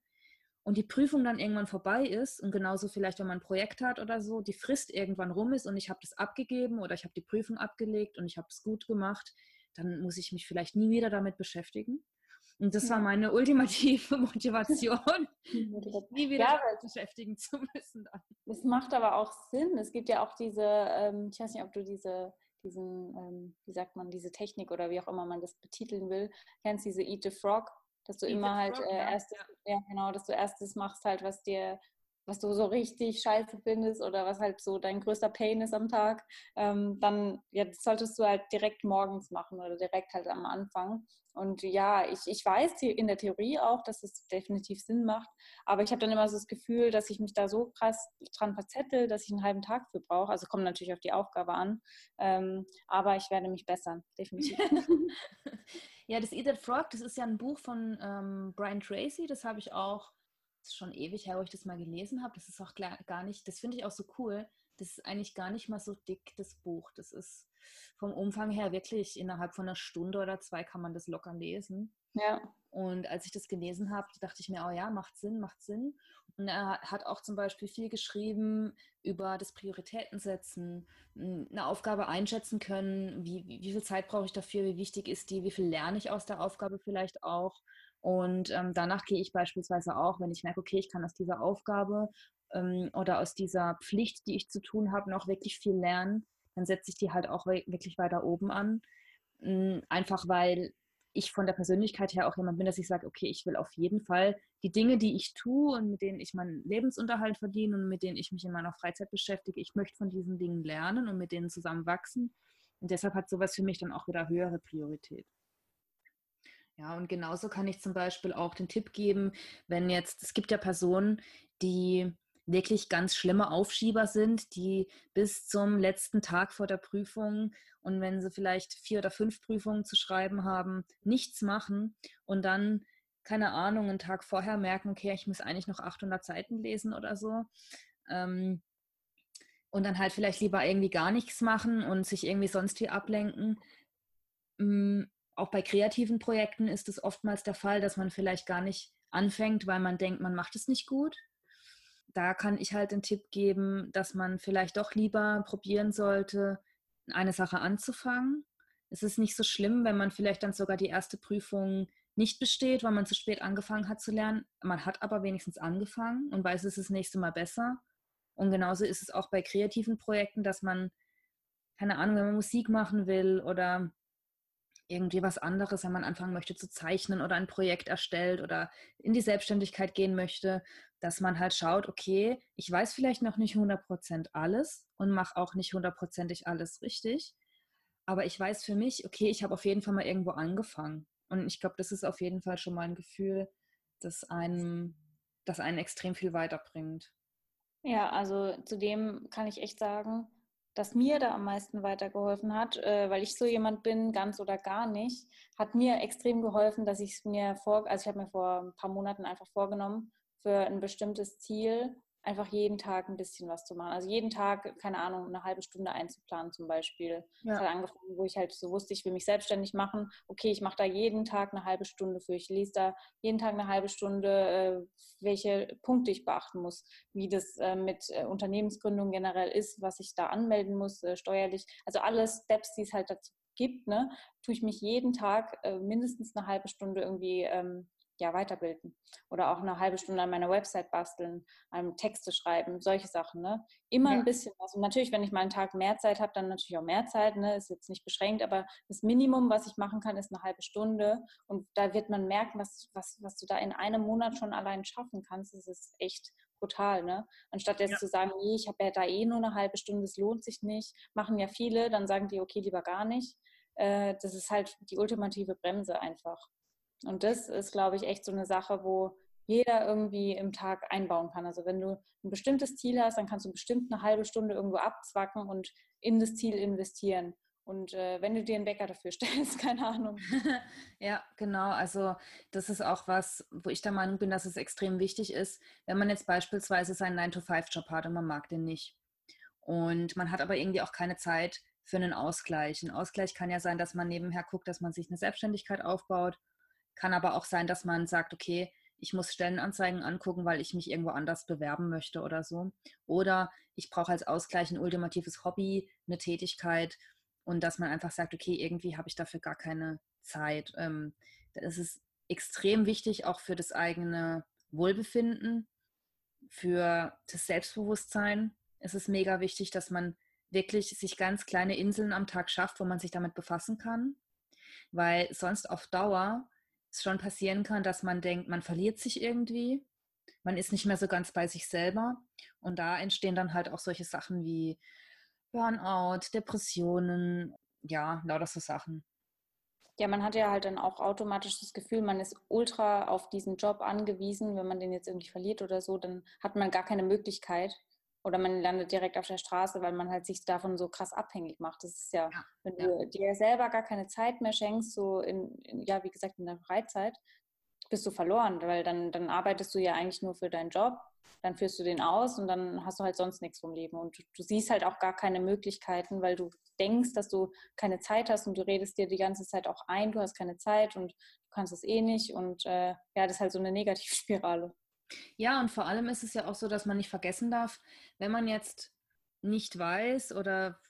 und die Prüfung dann irgendwann vorbei ist und genauso vielleicht, wenn man ein Projekt hat oder so, die Frist irgendwann rum ist und ich habe das abgegeben oder ich habe die Prüfung abgelegt und ich habe es gut gemacht, dann muss ich mich vielleicht nie wieder damit beschäftigen. Und das war meine ultimative (laughs) Motivation, (laughs) mich nie wieder ja, beschäftigen zu müssen. Dann. Das macht aber auch Sinn. Es gibt ja auch diese, ähm, ich weiß nicht, ob du diese, diesen, ähm, wie sagt man, diese Technik oder wie auch immer man das betiteln will, kennst diese Eat the Frog, dass du Eat immer halt Frog, äh, ja. erstes, ja genau, dass du erstes machst halt, was dir was du so richtig scheiße findest oder was halt so dein größter Pain ist am Tag, ähm, dann ja, solltest du halt direkt morgens machen oder direkt halt am Anfang. Und ja, ich, ich weiß in der Theorie auch, dass es definitiv Sinn macht, aber ich habe dann immer so das Gefühl, dass ich mich da so krass dran verzettel, dass ich einen halben Tag für brauche. Also kommt natürlich auf die Aufgabe an, ähm, aber ich werde mich bessern, definitiv. (laughs) ja, das Eat That Frog, das ist ja ein Buch von ähm, Brian Tracy, das habe ich auch ist schon ewig her, wo ich das mal gelesen habe. Das ist auch gar nicht, das finde ich auch so cool. Das ist eigentlich gar nicht mal so dick, das Buch. Das ist vom Umfang her wirklich innerhalb von einer Stunde oder zwei kann man das locker lesen. Ja. Und als ich das gelesen habe, dachte ich mir, oh ja, macht Sinn, macht Sinn. Und er hat auch zum Beispiel viel geschrieben über das Prioritätensetzen, eine Aufgabe einschätzen können, wie, wie, viel Zeit brauche ich dafür, wie wichtig ist die, wie viel lerne ich aus der Aufgabe vielleicht auch. Und ähm, danach gehe ich beispielsweise auch, wenn ich merke, okay, ich kann aus dieser Aufgabe ähm, oder aus dieser Pflicht, die ich zu tun habe, noch wirklich viel lernen, dann setze ich die halt auch wirklich weiter oben an. Ähm, einfach weil ich von der Persönlichkeit her auch jemand bin, dass ich sage, okay, ich will auf jeden Fall die Dinge, die ich tue und mit denen ich meinen Lebensunterhalt verdiene und mit denen ich mich in meiner Freizeit beschäftige, ich möchte von diesen Dingen lernen und mit denen zusammen wachsen. Und deshalb hat sowas für mich dann auch wieder höhere Priorität. Ja, und genauso kann ich zum Beispiel auch den Tipp geben, wenn jetzt, es gibt ja Personen, die wirklich ganz schlimme Aufschieber sind, die bis zum letzten Tag vor der Prüfung und wenn sie vielleicht vier oder fünf Prüfungen zu schreiben haben, nichts machen und dann, keine Ahnung, einen Tag vorher merken, okay, ich muss eigentlich noch 800 Seiten lesen oder so. Ähm, und dann halt vielleicht lieber irgendwie gar nichts machen und sich irgendwie sonst wie ablenken. Mm, auch bei kreativen Projekten ist es oftmals der Fall, dass man vielleicht gar nicht anfängt, weil man denkt, man macht es nicht gut. Da kann ich halt den Tipp geben, dass man vielleicht doch lieber probieren sollte, eine Sache anzufangen. Es ist nicht so schlimm, wenn man vielleicht dann sogar die erste Prüfung nicht besteht, weil man zu spät angefangen hat zu lernen. Man hat aber wenigstens angefangen und weiß, es ist das nächste Mal besser. Und genauso ist es auch bei kreativen Projekten, dass man, keine Ahnung, wenn man Musik machen will oder irgendwie was anderes, wenn man anfangen möchte zu zeichnen oder ein Projekt erstellt oder in die Selbstständigkeit gehen möchte, dass man halt schaut, okay, ich weiß vielleicht noch nicht 100% alles und mache auch nicht hundertprozentig alles richtig, aber ich weiß für mich, okay, ich habe auf jeden Fall mal irgendwo angefangen. Und ich glaube, das ist auf jeden Fall schon mal ein Gefühl, das einem, das einen extrem viel weiterbringt. Ja, also zudem kann ich echt sagen, das mir da am meisten weitergeholfen hat, äh, weil ich so jemand bin, ganz oder gar nicht, hat mir extrem geholfen, dass ich es mir vor, also ich habe mir vor ein paar Monaten einfach vorgenommen, für ein bestimmtes Ziel einfach jeden Tag ein bisschen was zu machen. Also jeden Tag, keine Ahnung, eine halbe Stunde einzuplanen zum Beispiel. Ja. Das hat angefangen, wo ich halt so wusste, ich will mich selbstständig machen. Okay, ich mache da jeden Tag eine halbe Stunde für. Ich lese da jeden Tag eine halbe Stunde, äh, welche Punkte ich beachten muss, wie das äh, mit äh, Unternehmensgründung generell ist, was ich da anmelden muss, steuerlich. Also alle Steps, die es halt dazu gibt, ne, tue ich mich jeden Tag mindestens eine halbe Stunde irgendwie ähm, ja, weiterbilden oder auch eine halbe Stunde an meiner Website basteln, einem Texte schreiben, solche Sachen. Ne? Immer ja. ein bisschen was. Und natürlich, wenn ich mal einen Tag mehr Zeit habe, dann natürlich auch mehr Zeit. Ne? Ist jetzt nicht beschränkt, aber das Minimum, was ich machen kann, ist eine halbe Stunde. Und da wird man merken, was, was, was du da in einem Monat schon allein schaffen kannst. Das ist echt brutal. Ne? Anstatt jetzt ja. zu sagen, nee, ich habe ja da eh nur eine halbe Stunde, es lohnt sich nicht, machen ja viele, dann sagen die, okay, lieber gar nicht. Äh, das ist halt die ultimative Bremse einfach. Und das ist, glaube ich, echt so eine Sache, wo jeder irgendwie im Tag einbauen kann. Also wenn du ein bestimmtes Ziel hast, dann kannst du bestimmt eine halbe Stunde irgendwo abzwacken und in das Ziel investieren. Und äh, wenn du dir einen Wecker dafür (laughs) stellst, keine Ahnung. (laughs) ja, genau. Also das ist auch was, wo ich der Meinung bin, dass es extrem wichtig ist, wenn man jetzt beispielsweise seinen 9-to-5-Job hat und man mag den nicht. Und man hat aber irgendwie auch keine Zeit für einen Ausgleich. Ein Ausgleich kann ja sein, dass man nebenher guckt, dass man sich eine Selbstständigkeit aufbaut kann aber auch sein, dass man sagt, okay, ich muss Stellenanzeigen angucken, weil ich mich irgendwo anders bewerben möchte oder so. Oder ich brauche als Ausgleich ein ultimatives Hobby, eine Tätigkeit und dass man einfach sagt, okay, irgendwie habe ich dafür gar keine Zeit. Ähm, es ist extrem wichtig, auch für das eigene Wohlbefinden, für das Selbstbewusstsein. Es ist mega wichtig, dass man wirklich sich ganz kleine Inseln am Tag schafft, wo man sich damit befassen kann, weil sonst auf Dauer es schon passieren kann, dass man denkt, man verliert sich irgendwie, man ist nicht mehr so ganz bei sich selber und da entstehen dann halt auch solche Sachen wie Burnout, Depressionen, ja, lauter so Sachen. Ja, man hat ja halt dann auch automatisch das Gefühl, man ist ultra auf diesen Job angewiesen. Wenn man den jetzt irgendwie verliert oder so, dann hat man gar keine Möglichkeit. Oder man landet direkt auf der Straße, weil man halt sich davon so krass abhängig macht. Das ist ja, ja wenn ja. du dir selber gar keine Zeit mehr schenkst, so in, in, ja, wie gesagt, in der Freizeit, bist du verloren, weil dann, dann arbeitest du ja eigentlich nur für deinen Job, dann führst du den aus und dann hast du halt sonst nichts vom Leben. Und du, du, siehst halt auch gar keine Möglichkeiten, weil du denkst, dass du keine Zeit hast und du redest dir die ganze Zeit auch ein, du hast keine Zeit und du kannst es eh nicht. Und äh, ja, das ist halt so eine Negativspirale. Ja, und vor allem ist es ja auch so, dass man nicht vergessen darf, wenn man jetzt nicht weiß oder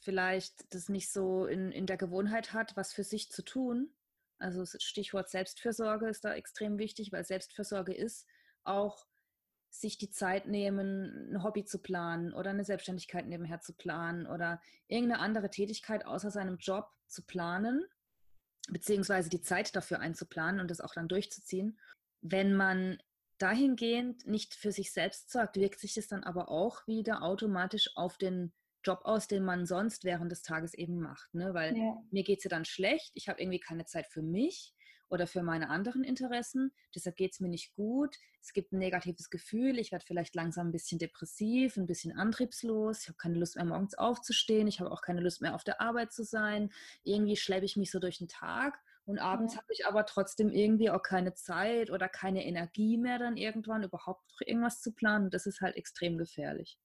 vielleicht das nicht so in, in der Gewohnheit hat, was für sich zu tun, also Stichwort Selbstfürsorge ist da extrem wichtig, weil Selbstfürsorge ist auch sich die Zeit nehmen, ein Hobby zu planen oder eine Selbstständigkeit nebenher zu planen oder irgendeine andere Tätigkeit außer seinem Job zu planen, beziehungsweise die Zeit dafür einzuplanen und das auch dann durchzuziehen. Wenn man dahingehend nicht für sich selbst sorgt, wirkt sich das dann aber auch wieder automatisch auf den Job aus, den man sonst während des Tages eben macht. Ne? Weil ja. mir geht es ja dann schlecht, ich habe irgendwie keine Zeit für mich oder für meine anderen Interessen, deshalb geht es mir nicht gut, es gibt ein negatives Gefühl, ich werde vielleicht langsam ein bisschen depressiv, ein bisschen antriebslos, ich habe keine Lust mehr morgens aufzustehen, ich habe auch keine Lust mehr auf der Arbeit zu sein, irgendwie schleppe ich mich so durch den Tag und abends ja. habe ich aber trotzdem irgendwie auch keine Zeit oder keine Energie mehr dann irgendwann überhaupt noch irgendwas zu planen. Das ist halt extrem gefährlich.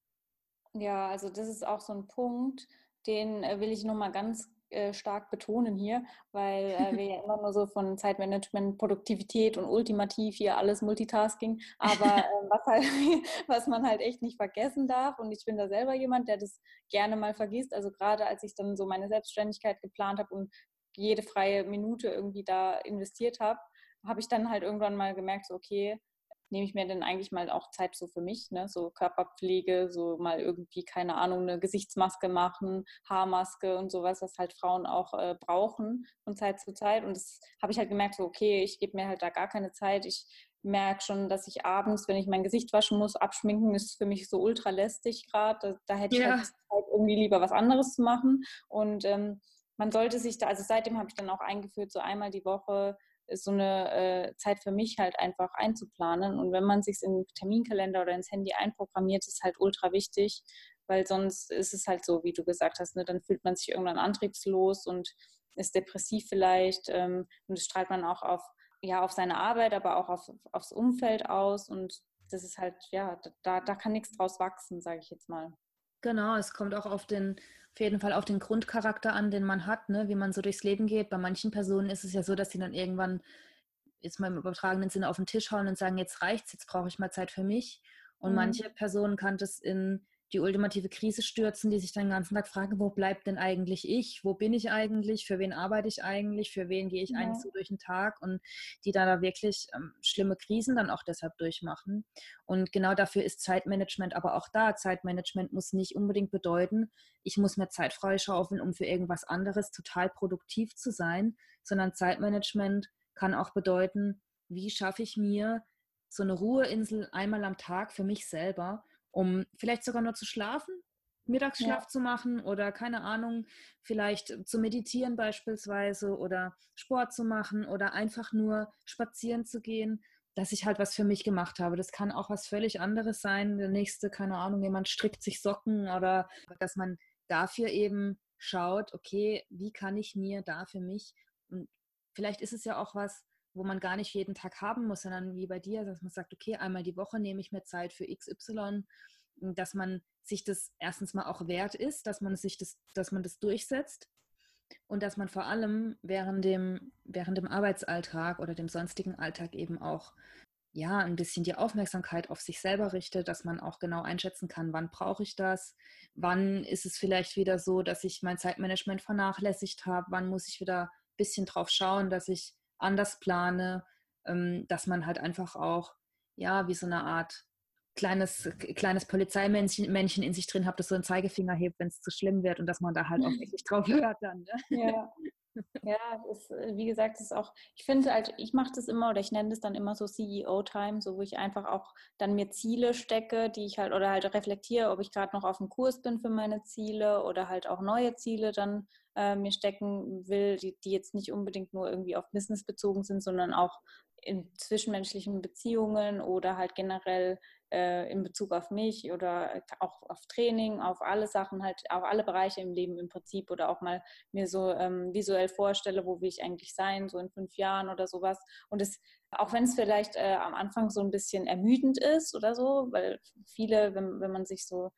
Ja, also das ist auch so ein Punkt, den äh, will ich nochmal ganz äh, stark betonen hier, weil äh, wir ja (laughs) immer nur so von Zeitmanagement, Produktivität und ultimativ hier alles Multitasking, aber (laughs) äh, was, halt, (laughs) was man halt echt nicht vergessen darf und ich bin da selber jemand, der das gerne mal vergisst, also gerade als ich dann so meine Selbstständigkeit geplant habe und jede freie Minute irgendwie da investiert habe, habe ich dann halt irgendwann mal gemerkt, so okay, nehme ich mir denn eigentlich mal auch Zeit so für mich, ne? so Körperpflege, so mal irgendwie, keine Ahnung, eine Gesichtsmaske machen, Haarmaske und sowas, was halt Frauen auch äh, brauchen von Zeit zu Zeit. Und das habe ich halt gemerkt, so okay, ich gebe mir halt da gar keine Zeit. Ich merke schon, dass ich abends, wenn ich mein Gesicht waschen muss, abschminken, ist für mich so ultra lästig gerade. Da, da, hätte ich halt Zeit, irgendwie lieber was anderes zu machen. Und ähm, man sollte sich da, also seitdem habe ich dann auch eingeführt, so einmal die Woche so eine äh, Zeit für mich halt einfach einzuplanen. Und wenn man sich in den Terminkalender oder ins Handy einprogrammiert, ist halt ultra wichtig, weil sonst ist es halt so, wie du gesagt hast, ne? dann fühlt man sich irgendwann antriebslos und ist depressiv vielleicht. Ähm, und das strahlt man auch auf, ja, auf seine Arbeit, aber auch auf, aufs Umfeld aus. Und das ist halt, ja, da, da kann nichts draus wachsen, sage ich jetzt mal. Genau, es kommt auch auf den, auf jeden Fall auf den Grundcharakter an, den man hat, ne? wie man so durchs Leben geht. Bei manchen Personen ist es ja so, dass sie dann irgendwann jetzt mal im übertragenen Sinne auf den Tisch hauen und sagen, jetzt reicht's, jetzt brauche ich mal Zeit für mich. Und mhm. manche Personen kann das in die ultimative Krise stürzen, die sich dann den ganzen Tag fragen, wo bleibt denn eigentlich ich? Wo bin ich eigentlich? Für wen arbeite ich eigentlich? Für wen gehe ich ja. eigentlich so durch den Tag? Und die da, da wirklich ähm, schlimme Krisen dann auch deshalb durchmachen. Und genau dafür ist Zeitmanagement aber auch da. Zeitmanagement muss nicht unbedingt bedeuten, ich muss mir Zeit freischaufeln, um für irgendwas anderes total produktiv zu sein, sondern Zeitmanagement kann auch bedeuten, wie schaffe ich mir so eine Ruheinsel einmal am Tag für mich selber, um vielleicht sogar nur zu schlafen, Mittagsschlaf ja. zu machen oder keine Ahnung, vielleicht zu meditieren beispielsweise oder Sport zu machen oder einfach nur spazieren zu gehen, dass ich halt was für mich gemacht habe. Das kann auch was völlig anderes sein. Der nächste, keine Ahnung, jemand strickt sich Socken oder dass man dafür eben schaut, okay, wie kann ich mir da für mich und vielleicht ist es ja auch was, wo man gar nicht jeden Tag haben muss, sondern wie bei dir, dass man sagt, okay, einmal die Woche nehme ich mir Zeit für XY, dass man sich das erstens mal auch wert ist, dass man sich das, dass man das durchsetzt und dass man vor allem während dem, während dem Arbeitsalltag oder dem sonstigen Alltag eben auch ja, ein bisschen die Aufmerksamkeit auf sich selber richtet, dass man auch genau einschätzen kann, wann brauche ich das, wann ist es vielleicht wieder so, dass ich mein Zeitmanagement vernachlässigt habe, wann muss ich wieder ein bisschen drauf schauen, dass ich anders plane, ähm, dass man halt einfach auch, ja, wie so eine Art kleines, kleines Polizeimännchen Männchen in sich drin hat, das so einen Zeigefinger hebt, wenn es zu schlimm wird und dass man da halt auch wirklich drauf hört dann. Ne? Ja. Ja, ist, äh, wie gesagt, ist auch, ich finde halt, ich mache das immer oder ich nenne das dann immer so CEO-Time, so wo ich einfach auch dann mir Ziele stecke, die ich halt oder halt reflektiere, ob ich gerade noch auf dem Kurs bin für meine Ziele oder halt auch neue Ziele dann äh, mir stecken will, die, die jetzt nicht unbedingt nur irgendwie auf Business bezogen sind, sondern auch in zwischenmenschlichen Beziehungen oder halt generell äh, in Bezug auf mich oder auch auf Training, auf alle Sachen, halt auf alle Bereiche im Leben im Prinzip oder auch mal mir so ähm, visuell vorstelle, wo will ich eigentlich sein, so in fünf Jahren oder sowas. Und es, auch wenn es vielleicht äh, am Anfang so ein bisschen ermüdend ist oder so, weil viele, wenn, wenn man sich so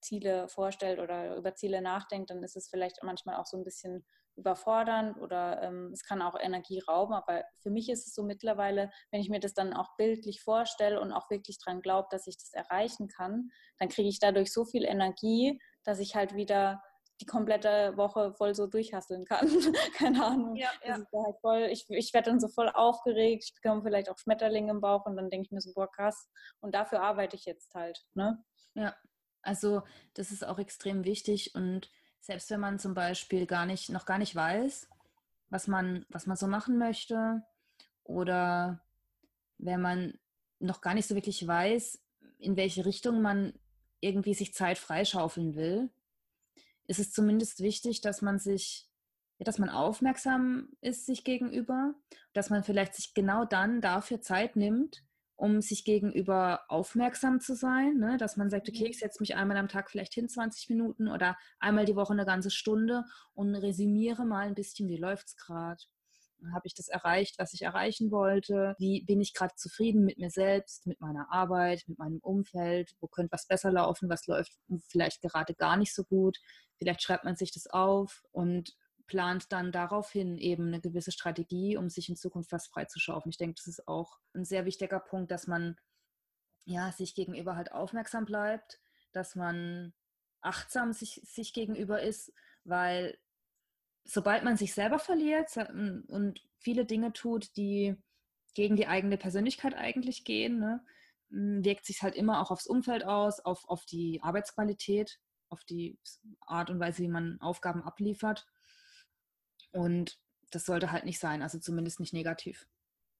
Ziele vorstellt oder über Ziele nachdenkt, dann ist es vielleicht manchmal auch so ein bisschen überfordernd oder ähm, es kann auch Energie rauben. Aber für mich ist es so mittlerweile, wenn ich mir das dann auch bildlich vorstelle und auch wirklich daran glaube, dass ich das erreichen kann, dann kriege ich dadurch so viel Energie, dass ich halt wieder die komplette Woche voll so durchhasseln kann. (laughs) Keine Ahnung. Ja, ja. Halt voll, ich, ich werde dann so voll aufgeregt, ich bekomme vielleicht auch Schmetterlinge im Bauch und dann denke ich mir so, boah, krass. Und dafür arbeite ich jetzt halt. Ne? Ja, also das ist auch extrem wichtig und selbst wenn man zum Beispiel gar nicht, noch gar nicht weiß, was man, was man so machen möchte oder wenn man noch gar nicht so wirklich weiß, in welche Richtung man irgendwie sich Zeit freischaufeln will, ist es zumindest wichtig, dass man sich, dass man aufmerksam ist sich gegenüber, dass man vielleicht sich genau dann dafür Zeit nimmt, um sich gegenüber aufmerksam zu sein, ne? dass man sagt, okay, mhm. ich setze mich einmal am Tag vielleicht hin 20 Minuten oder einmal die Woche eine ganze Stunde und resümiere mal ein bisschen, wie läuft es gerade. Habe ich das erreicht, was ich erreichen wollte? Wie bin ich gerade zufrieden mit mir selbst, mit meiner Arbeit, mit meinem Umfeld? Wo könnte was besser laufen? Was läuft vielleicht gerade gar nicht so gut? Vielleicht schreibt man sich das auf und plant dann daraufhin eben eine gewisse Strategie, um sich in Zukunft was freizuschaufen. Ich denke, das ist auch ein sehr wichtiger Punkt, dass man ja, sich gegenüber halt aufmerksam bleibt, dass man achtsam sich, sich gegenüber ist, weil sobald man sich selber verliert und viele Dinge tut, die gegen die eigene Persönlichkeit eigentlich gehen, ne, wirkt sich halt immer auch aufs Umfeld aus, auf, auf die Arbeitsqualität, auf die Art und Weise, wie man Aufgaben abliefert. Und das sollte halt nicht sein, also zumindest nicht negativ.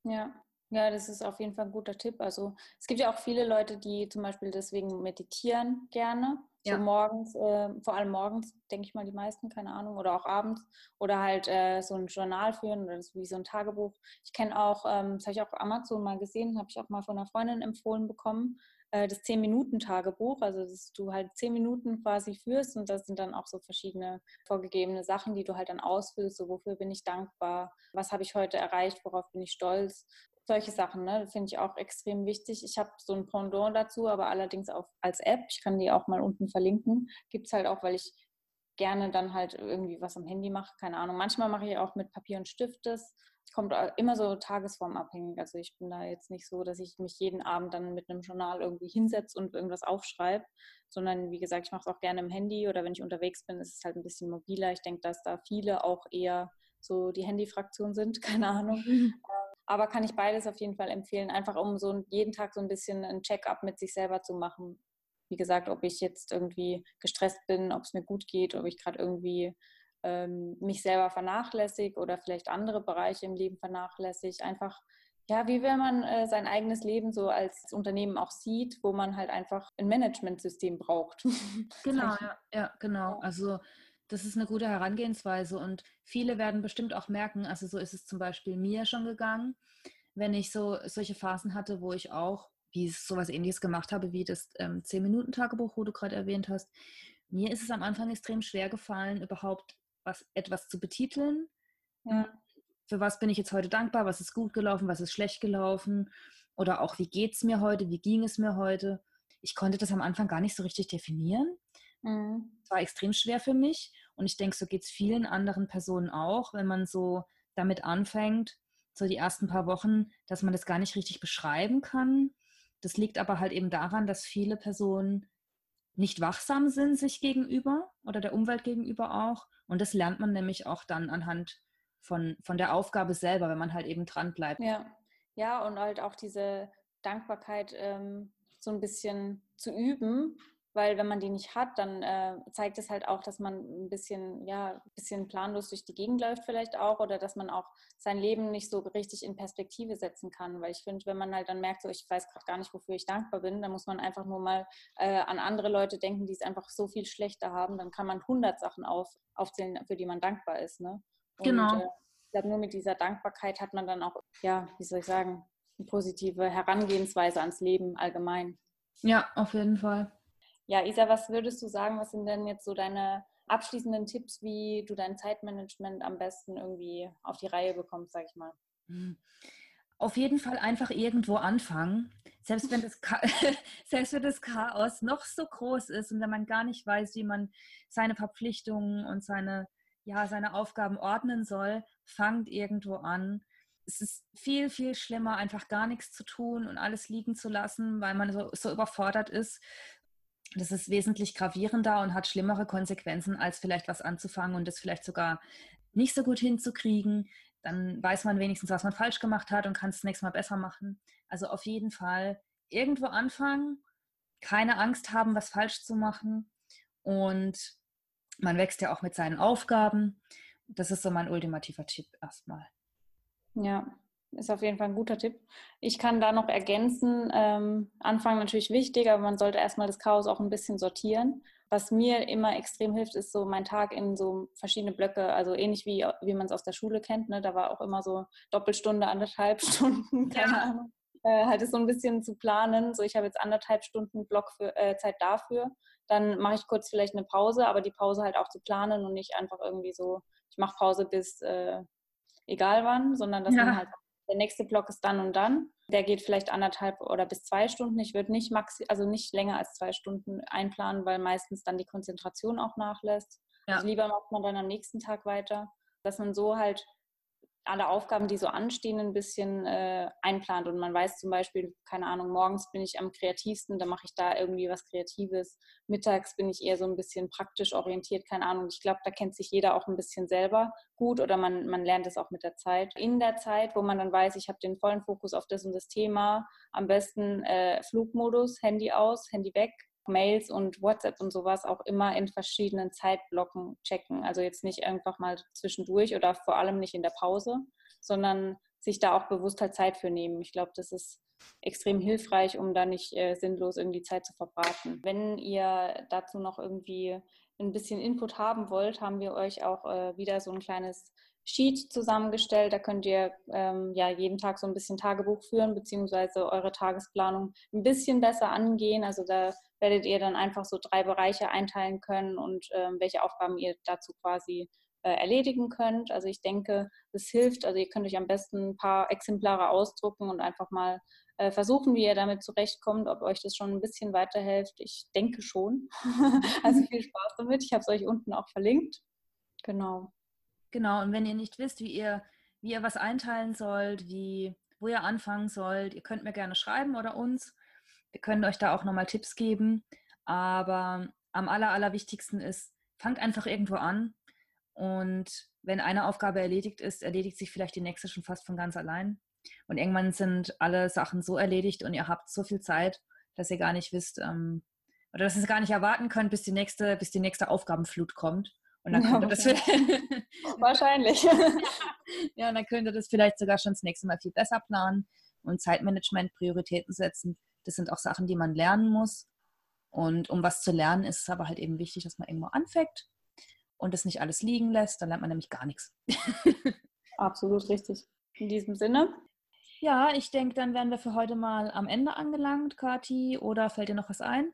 Ja, ja, das ist auf jeden Fall ein guter Tipp. Also es gibt ja auch viele Leute, die zum Beispiel deswegen meditieren gerne. Ja. So morgens, äh, vor allem morgens, denke ich mal, die meisten, keine Ahnung, oder auch abends. Oder halt äh, so ein Journal führen oder wie so ein Tagebuch. Ich kenne auch, ähm, das habe ich auch auf Amazon mal gesehen, habe ich auch mal von einer Freundin empfohlen bekommen. Äh, das 10-Minuten-Tagebuch, also dass du halt 10 Minuten quasi führst und das sind dann auch so verschiedene vorgegebene Sachen, die du halt dann ausfüllst, so wofür bin ich dankbar, was habe ich heute erreicht, worauf bin ich stolz. Solche Sachen, ne, finde ich auch extrem wichtig. Ich habe so ein Pendant dazu, aber allerdings auch als App. Ich kann die auch mal unten verlinken. Gibt es halt auch, weil ich gerne dann halt irgendwie was am Handy mache, keine Ahnung. Manchmal mache ich auch mit Papier und Stift das kommt immer so tagesformabhängig. Also ich bin da jetzt nicht so, dass ich mich jeden Abend dann mit einem Journal irgendwie hinsetze und irgendwas aufschreibe, sondern wie gesagt, ich mache es auch gerne im Handy oder wenn ich unterwegs bin, ist es halt ein bisschen mobiler. Ich denke, dass da viele auch eher so die Handy-Fraktion sind, (laughs) keine Ahnung. (laughs) Aber kann ich beides auf jeden Fall empfehlen, einfach um so jeden Tag so ein bisschen ein Check-up mit sich selber zu machen. Wie gesagt, ob ich jetzt irgendwie gestresst bin, ob es mir gut geht, ob ich gerade irgendwie ähm, mich selber vernachlässige oder vielleicht andere Bereiche im Leben vernachlässige. Einfach, ja, wie wenn man äh, sein eigenes Leben so als Unternehmen auch sieht, wo man halt einfach ein Managementsystem braucht. (laughs) Genau, ja, ja, genau. Also das ist eine gute Herangehensweise und viele werden bestimmt auch merken, also so ist es zum Beispiel mir schon gegangen, wenn ich so solche Phasen hatte, wo ich auch, wie es sowas ähnliches gemacht habe, wie das ähm, 10-Minuten-Tagebuch, wo du gerade erwähnt hast, mir ist es am Anfang extrem schwer gefallen, überhaupt was, etwas zu betiteln. Ja. Für was bin ich jetzt heute dankbar? Was ist gut gelaufen? Was ist schlecht gelaufen? Oder auch, wie geht es mir heute? Wie ging es mir heute? Ich konnte das am Anfang gar nicht so richtig definieren. Mhm. Es war extrem schwer für mich. Und ich denke, so geht es vielen anderen Personen auch, wenn man so damit anfängt, so die ersten paar Wochen, dass man das gar nicht richtig beschreiben kann. Das liegt aber halt eben daran, dass viele Personen nicht wachsam sind sich gegenüber oder der Umwelt gegenüber auch. Und das lernt man nämlich auch dann anhand von, von der Aufgabe selber, wenn man halt eben dran bleibt. Ja, ja und halt auch diese Dankbarkeit ähm, so ein bisschen zu üben, weil wenn man die nicht hat, dann äh, zeigt es halt auch, dass man ein bisschen, ja, ein bisschen planlos durch die Gegend läuft vielleicht auch oder dass man auch sein Leben nicht so richtig in Perspektive setzen kann, weil ich finde, wenn man halt dann merkt, so ich weiß gerade gar nicht, wofür ich dankbar bin, dann muss man einfach nur mal äh, an andere Leute denken, die es einfach so viel schlechter haben, dann kann man 100 Sachen auf, aufzählen, für die man dankbar ist, ne? Und, genau. Äh, ich glaube, nur mit dieser Dankbarkeit hat man dann auch, ja, wie soll ich sagen, eine positive Herangehensweise ans Leben allgemein. Ja, auf jeden Fall. Ja, Isa, was würdest du sagen, was sind denn jetzt so deine abschließenden Tipps, wie du dein Zeitmanagement am besten irgendwie auf die Reihe bekommst, sag ich mal? Auf jeden Fall einfach irgendwo anfangen. Selbst wenn, das (laughs) selbst wenn das Chaos noch so groß ist und wenn man gar nicht weiß, wie man seine Verpflichtungen und seine, ja, seine Aufgaben ordnen soll, fangt irgendwo an es ist viel, viel schlimmer, einfach gar nichts zu tun und alles liegen zu lassen, weil man so, so überfordert ist. Das ist wesentlich gravierender und hat schlimmere Konsequenzen, als vielleicht was anzufangen und das vielleicht sogar nicht so gut hinzukriegen. Dann weiß man wenigstens, was man falsch gemacht hat und kann es das nächste Mal besser machen. Also auf jeden Fall irgendwo anfangen, keine Angst haben, was falsch zu machen. Und man wächst ja auch mit seinen Aufgaben. Das ist so mein ultimativer Tipp erstmal. Ja, ist auf jeden Fall ein guter Tipp. Ich kann da noch ergänzen, ähm, Anfang natürlich wichtig, aber man sollte erstmal das Chaos auch ein bisschen sortieren. Was mir immer extrem hilft, ist so mein Tag in so verschiedene Blöcke, also ähnlich wie, wie man es aus der Schule kennt. Ne? Da war auch immer so Doppelstunde, anderthalb (laughs) Stunden, keine ja. Ahnung. Äh, halt es so ein bisschen zu planen. So, ich habe jetzt anderthalb Stunden Block für, äh, Zeit dafür. Dann mache ich kurz vielleicht eine Pause, aber die Pause halt auch zu planen und nicht einfach irgendwie so, ich mache Pause bis äh, egal wann, sondern dass ja. man halt, der nächste Block ist dann und dann. Der geht vielleicht anderthalb oder bis zwei Stunden. Ich würde nicht maxi also nicht länger als zwei Stunden einplanen, weil meistens dann die Konzentration auch nachlässt. Ja. Also lieber macht man dann am nächsten Tag weiter, dass man so halt alle Aufgaben, die so anstehen, ein bisschen äh, einplant. Und man weiß zum Beispiel, keine Ahnung, morgens bin ich am kreativsten, dann mache ich da irgendwie was Kreatives. Mittags bin ich eher so ein bisschen praktisch orientiert, keine Ahnung. Ich glaube, da kennt sich jeder auch ein bisschen selber gut oder man, man lernt es auch mit der Zeit. In der Zeit, wo man dann weiß, ich habe den vollen Fokus auf das und das Thema, am besten äh, Flugmodus, Handy aus, Handy weg, Mails und WhatsApp und sowas auch immer in verschiedenen Zeitblocken checken. Also jetzt nicht einfach mal zwischendurch oder vor allem nicht in der Pause, sondern sich da auch bewusst halt Zeit für nehmen. Ich glaube, das ist extrem hilfreich, um da nicht äh, sinnlos irgendwie Zeit zu verbraten. Wenn ihr dazu noch irgendwie ein bisschen Input haben wollt, haben wir euch auch äh, wieder so ein kleines Sheet zusammengestellt. Da könnt ihr ähm, ja jeden Tag so ein bisschen Tagebuch führen, beziehungsweise eure Tagesplanung ein bisschen besser angehen. Also da werdet ihr dann einfach so drei Bereiche einteilen können und ähm, welche Aufgaben ihr dazu quasi äh, erledigen könnt. Also ich denke, das hilft. Also ihr könnt euch am besten ein paar Exemplare ausdrucken und einfach mal äh, versuchen, wie ihr damit zurechtkommt, ob euch das schon ein bisschen weiterhilft. Ich denke schon. (laughs) also viel Spaß damit. Ich habe es euch unten auch verlinkt. Genau. Genau, und wenn ihr nicht wisst, wie ihr, wie ihr was einteilen sollt, wie, wo ihr anfangen sollt, ihr könnt mir gerne schreiben oder uns. Wir können euch da auch nochmal Tipps geben. Aber am aller, allerwichtigsten ist, fangt einfach irgendwo an. Und wenn eine Aufgabe erledigt ist, erledigt sich vielleicht die nächste schon fast von ganz allein. Und irgendwann sind alle Sachen so erledigt und ihr habt so viel Zeit, dass ihr gar nicht wisst, ähm, oder dass ihr es gar nicht erwarten könnt, bis die nächste, bis die nächste Aufgabenflut kommt. Und dann könnte ja, das wahrscheinlich. (laughs) (laughs) ja, und dann könnte das vielleicht sogar schon das nächste Mal viel besser planen und Zeitmanagement, Prioritäten setzen. Das sind auch Sachen, die man lernen muss. Und um was zu lernen, ist es aber halt eben wichtig, dass man irgendwo anfängt und das nicht alles liegen lässt. Dann lernt man nämlich gar nichts. (laughs) Absolut richtig. In diesem Sinne. Ja, ich denke, dann wären wir für heute mal am Ende angelangt, Kati. Oder fällt dir noch was ein?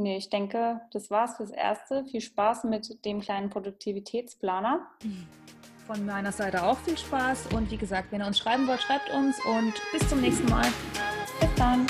Nee, ich denke, das war's fürs Erste. Viel Spaß mit dem kleinen Produktivitätsplaner. Von meiner Seite auch viel Spaß. Und wie gesagt, wenn ihr uns schreiben wollt, schreibt uns und bis zum nächsten Mal. Bis dann.